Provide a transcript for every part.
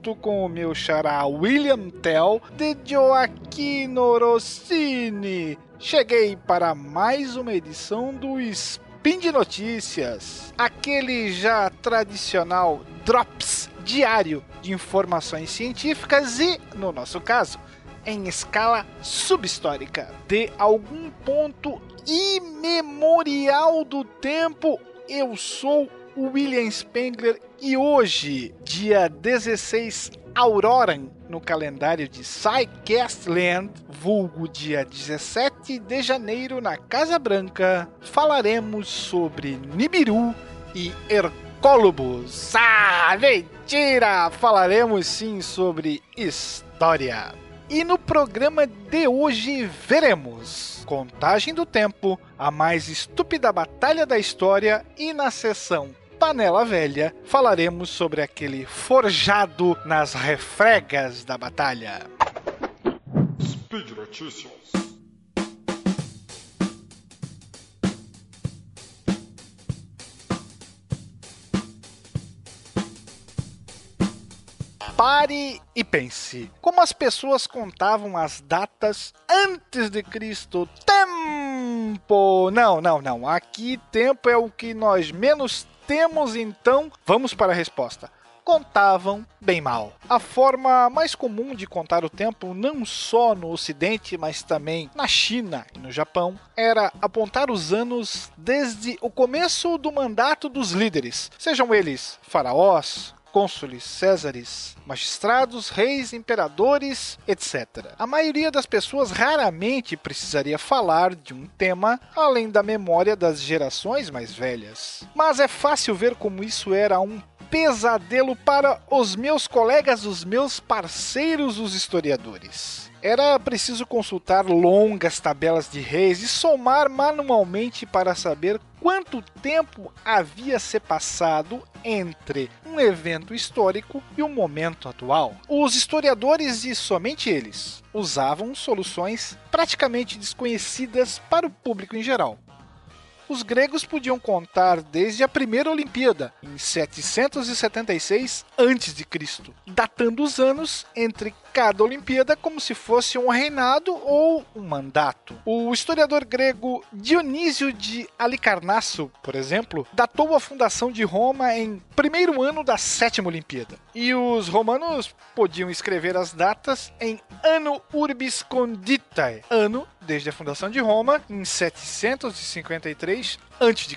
junto com o meu xará William Tell, de Joaquino Rossini. Cheguei para mais uma edição do Spin de Notícias, aquele já tradicional Drops diário de informações científicas e, no nosso caso, em escala subhistórica, de algum ponto imemorial do tempo. Eu sou William Spengler e hoje, dia 16 Auroran no calendário de Psycastland, vulgo dia 17 de janeiro na Casa Branca, falaremos sobre Nibiru e Hercólobos. Ah, mentira! Falaremos sim sobre história. E no programa de hoje veremos Contagem do Tempo, a mais estúpida batalha da história e na sessão Panela Velha falaremos sobre aquele forjado nas refregas da batalha. Speed Notícias. Pare e pense. Como as pessoas contavam as datas antes de Cristo? Tempo! Não, não, não. Aqui tempo é o que nós menos temos, então. Vamos para a resposta contavam bem mal. A forma mais comum de contar o tempo, não só no Ocidente, mas também na China e no Japão, era apontar os anos desde o começo do mandato dos líderes, sejam eles faraós, cônsules, césares, magistrados, reis, imperadores, etc. A maioria das pessoas raramente precisaria falar de um tema além da memória das gerações mais velhas. Mas é fácil ver como isso era um pesadelo para os meus colegas, os meus parceiros, os historiadores. Era preciso consultar longas tabelas de reis e somar manualmente para saber quanto tempo havia se passado entre um evento histórico e o momento atual. Os historiadores e somente eles usavam soluções praticamente desconhecidas para o público em geral os gregos podiam contar desde a primeira Olimpíada, em 776 a.C., datando os anos entre cada Olimpíada como se fosse um reinado ou um mandato. O historiador grego Dionísio de Alicarnasso, por exemplo, datou a fundação de Roma em primeiro ano da sétima Olimpíada. E os romanos podiam escrever as datas em Anno Urbis Conditae, ano desde a fundação de Roma, em 753 a.C.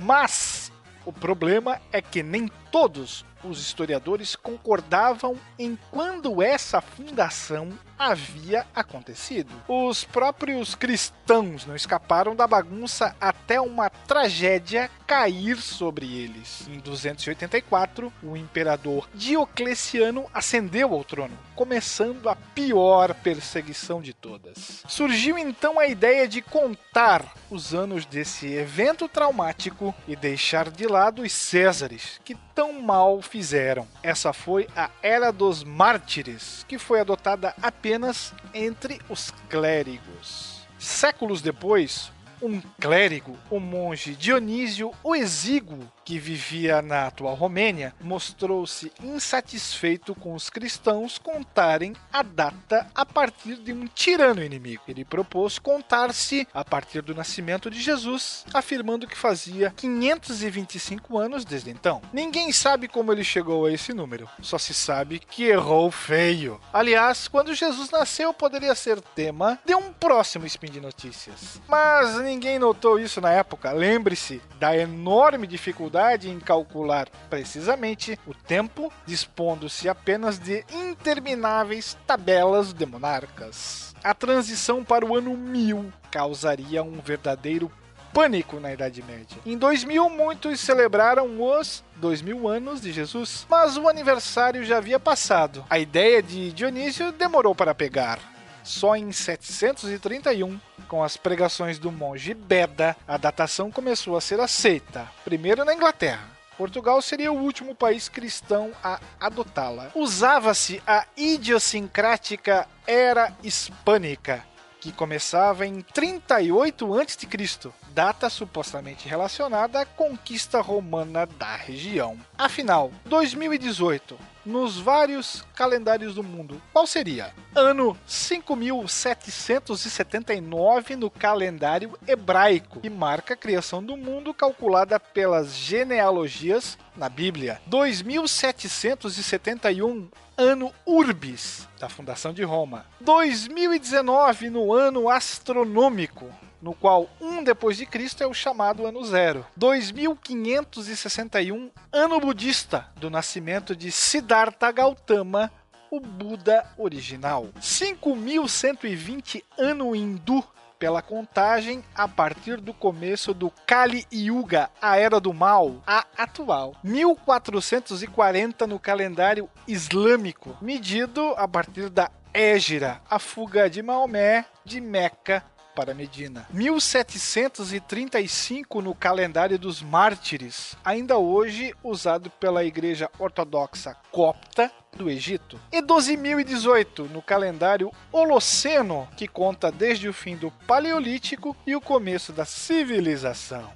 Mas o problema é que nem todos os historiadores concordavam em quando essa fundação havia acontecido. Os próprios cristãos não escaparam da bagunça até uma tragédia cair sobre eles. Em 284, o imperador Diocleciano ascendeu ao trono, começando a pior perseguição de todas. Surgiu então a ideia de contar os anos desse evento traumático e deixar de lado os Césares, que tão mal fizeram. Essa foi a Era dos Mártires, que foi adotada apenas entre os clérigos. Séculos depois, um clérigo, o monge Dionísio o Exíguo, que vivia na atual Romênia, mostrou-se insatisfeito com os cristãos contarem a data a partir de um tirano inimigo. Ele propôs contar-se a partir do nascimento de Jesus, afirmando que fazia 525 anos desde então. Ninguém sabe como ele chegou a esse número, só se sabe que errou feio. Aliás, quando Jesus nasceu, poderia ser tema de um próximo Spin de Notícias. Mas ninguém notou isso na época. Lembre-se da enorme dificuldade dificuldade em calcular precisamente o tempo, dispondo-se apenas de intermináveis tabelas de monarcas. A transição para o ano 1000 causaria um verdadeiro pânico na Idade Média. Em 2000, muitos celebraram os 2000 anos de Jesus, mas o aniversário já havia passado. A ideia de Dionísio demorou para pegar. Só em 731, com as pregações do monge Beda, a datação começou a ser aceita, primeiro na Inglaterra. Portugal seria o último país cristão a adotá-la. Usava-se a idiosincrática Era Hispânica, que começava em 38 a.C., data supostamente relacionada à conquista romana da região. Afinal, 2018 nos vários calendários do mundo, qual seria? Ano 5779 no calendário hebraico, que marca a criação do mundo calculada pelas genealogias na Bíblia. 2771 ano Urbis, da fundação de Roma. 2019 no ano astronômico, no qual um depois de Cristo é o chamado ano zero. 2561 ano budista, do nascimento de Siddhartha Gautama, o Buda original. 5120 ano hindu, pela contagem a partir do começo do Kali Yuga, a Era do Mal, a atual. 1440 no calendário islâmico, medido a partir da Égira, a fuga de Maomé de Meca para Medina. 1735 no calendário dos mártires, ainda hoje usado pela Igreja Ortodoxa Copta do Egito. E 12.018 no calendário Holoceno, que conta desde o fim do Paleolítico e o começo da civilização.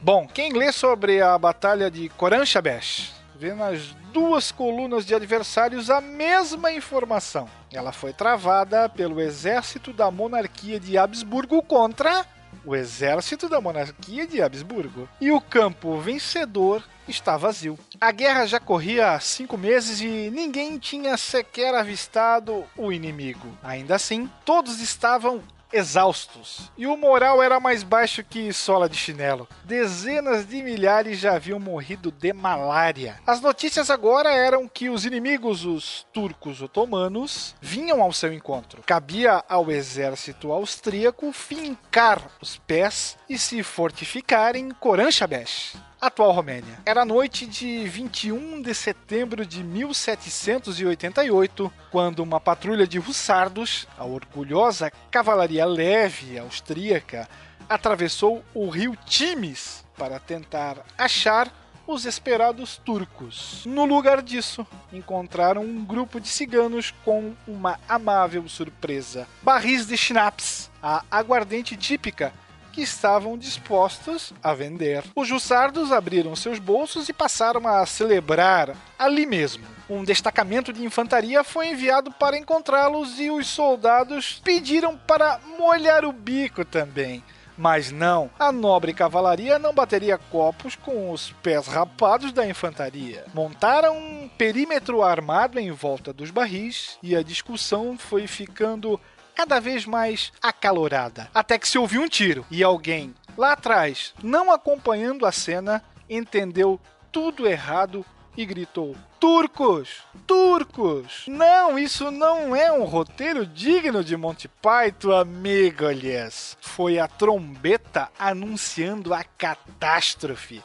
Bom, quem lê sobre a Batalha de Koranchabesh vê nas duas colunas de adversários a mesma informação. Ela foi travada pelo exército da monarquia de Habsburgo contra o exército da monarquia de Habsburgo. E o campo vencedor está vazio. A guerra já corria há cinco meses e ninguém tinha sequer avistado o inimigo. Ainda assim, todos estavam exaustos. E o moral era mais baixo que sola de chinelo. Dezenas de milhares já haviam morrido de malária. As notícias agora eram que os inimigos, os turcos otomanos, vinham ao seu encontro. Cabia ao exército austríaco fincar os pés e se fortificar em Koranchabesh atual Romênia. Era noite de 21 de setembro de 1788, quando uma patrulha de hussardos, a orgulhosa cavalaria leve austríaca, atravessou o rio Timis para tentar achar os esperados turcos. No lugar disso, encontraram um grupo de ciganos com uma amável surpresa: barris de schnapps, a aguardente típica que estavam dispostos a vender. Os jussardos abriram seus bolsos e passaram a celebrar ali mesmo. Um destacamento de infantaria foi enviado para encontrá-los e os soldados pediram para molhar o bico também. Mas não, a nobre cavalaria não bateria copos com os pés rapados da infantaria. Montaram um perímetro armado em volta dos barris e a discussão foi ficando cada vez mais acalorada, até que se ouviu um tiro e alguém lá atrás, não acompanhando a cena, entendeu tudo errado e gritou: Turcos! Turcos! Não, isso não é um roteiro digno de Monty Python, amigolhas. Foi a trombeta anunciando a catástrofe.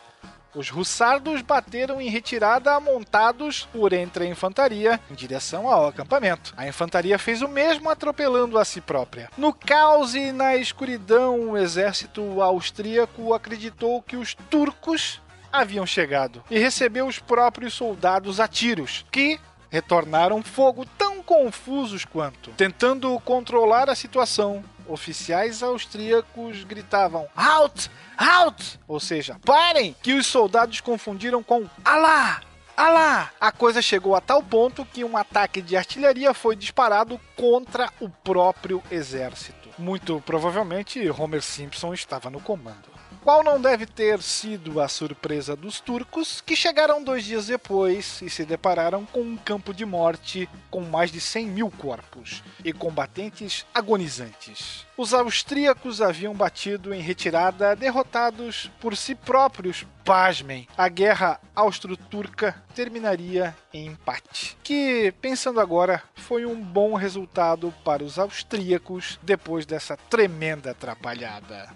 Os russardos bateram em retirada montados por entre a infantaria em direção ao acampamento. A infantaria fez o mesmo atropelando a si própria. No caos e na escuridão, o exército austríaco acreditou que os turcos haviam chegado e recebeu os próprios soldados a tiros, que retornaram fogo tão confusos quanto. Tentando controlar a situação, oficiais austríacos gritavam: Halt! Halt! Ou seja, parem! Que os soldados confundiram com Alá! Alá! A coisa chegou a tal ponto que um ataque de artilharia foi disparado contra o próprio exército. Muito provavelmente Homer Simpson estava no comando qual não deve ter sido a surpresa dos turcos, que chegaram dois dias depois e se depararam com um campo de morte com mais de 100 mil corpos e combatentes agonizantes. Os austríacos haviam batido em retirada, derrotados por si próprios. Pasmem, a guerra austro-turca terminaria em empate. Que, pensando agora, foi um bom resultado para os austríacos depois dessa tremenda atrapalhada.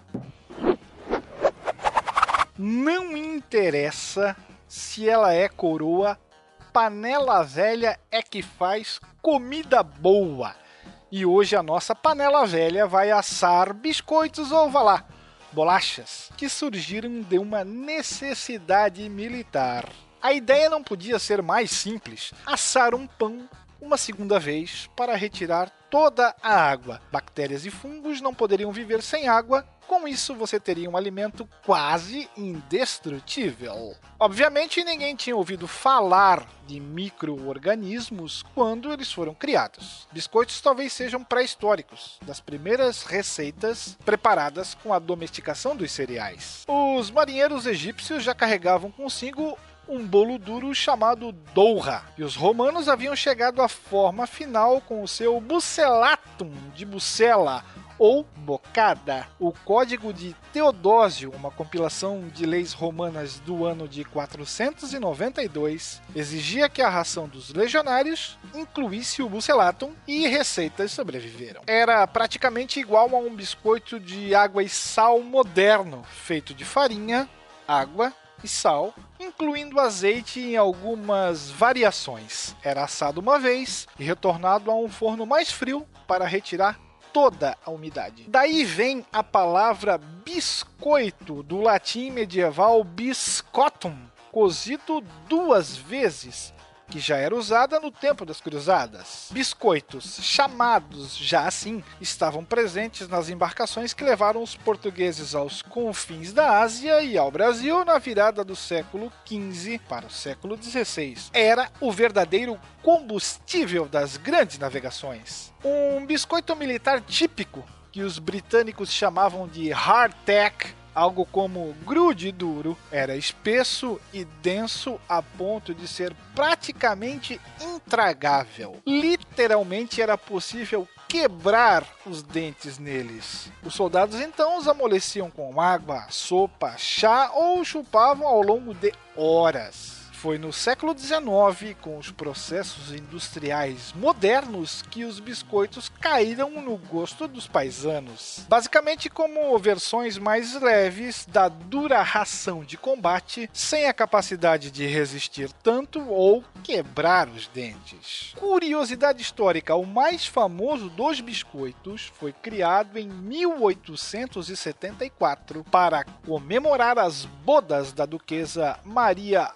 Não interessa se ela é coroa, panela velha é que faz comida boa. E hoje a nossa panela velha vai assar biscoitos ou vá lá, bolachas, que surgiram de uma necessidade militar. A ideia não podia ser mais simples: assar um pão uma segunda vez para retirar toda a água. Bactérias e fungos não poderiam viver sem água Com isso, você teria um alimento quase indestrutível. Obviamente, ninguém tinha ouvido falar de micro-organismos quando eles foram criados. Biscoitos talvez sejam pré-históricos, das primeiras receitas preparadas com a domesticação dos cereais. Os marinheiros egípcios já carregavam consigo um bolo duro chamado doura. E os romanos haviam chegado à forma final com o seu bucellatum de bucela ou bocada. O Código de Teodósio, uma compilação de leis romanas do ano de 492, exigia que a ração dos legionários incluísse o bucellatum e receitas sobreviveram. Era praticamente igual a um biscoito de água e sal moderno, feito de farinha, água e sal, incluindo azeite em algumas variações. Era assado uma vez e retornado a um forno mais frio para retirar toda a umidade. Daí vem a palavra biscoito, do latim medieval biscotum, cozido duas vezes, que já era usada no tempo das cruzadas. Biscoitos, chamados já assim, estavam presentes nas embarcações que levaram os portugueses aos confins da Ásia e ao Brasil na virada do século XV para o século XVI. Era o verdadeiro combustível das grandes navegações. Um biscoito militar típico que os britânicos chamavam de hardtack algo como grude duro, era espesso e denso a ponto de ser praticamente intragável. Literalmente era possível quebrar os dentes neles. Os soldados então os amoleciam com água, sopa, chá ou chupavam ao longo de horas. Foi no século XIX, com os processos industriais modernos, que os biscoitos caíram no gosto dos paisanos. Basicamente, como versões mais leves da dura ração de combate, sem a capacidade de resistir tanto ou quebrar os dentes. Curiosidade histórica: o mais famoso dos biscoitos foi criado em 1874 para comemorar as bodas da duquesa Maria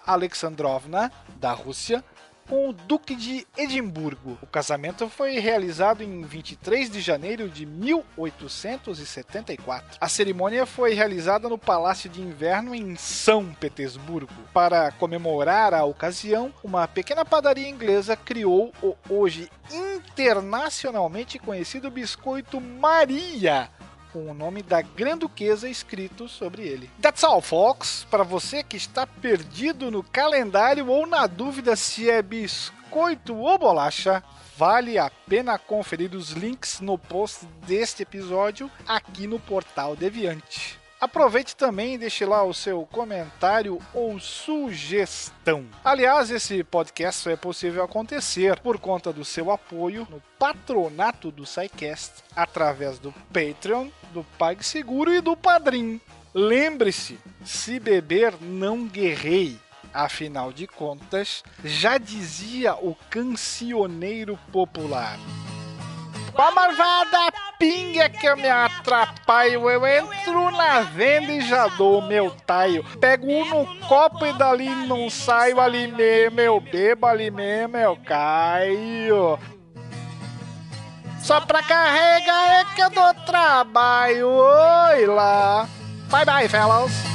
Alexandrovna da Rússia, com o Duque de Edimburgo. O casamento foi realizado em 23 de janeiro de 1874. A cerimônia foi realizada no Palácio de Inverno em São Petersburgo. Para comemorar a ocasião, uma pequena padaria inglesa criou o hoje internacionalmente conhecido biscoito Maria com o nome da Granduquesa escrito sobre ele. That's all, folks. Para você que está perdido no calendário ou na dúvida se é biscoito ou bolacha, vale a pena conferir os links no post deste episódio aqui no portal Deviante. Aproveite também e deixe lá o seu comentário ou sugestão. Aliás, esse podcast só é possível acontecer por conta do seu apoio no patronato do SciCast através do Patreon, do PagSeguro e do Padrim. Lembre-se, se beber, não guerrei. Afinal de contas, já dizia o cancioneiro popular. Com a marvada pinga que eu me atrapalho, eu entro na venda e já dou meu taio. Pego um no copo e dali não saio, ali mesmo eu bebo, ali mesmo eu caio. Só pra carregar é que eu dou trabalho, oi lá. Bye bye, fellas.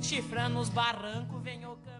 Chifrando os barrancos, venho cantando.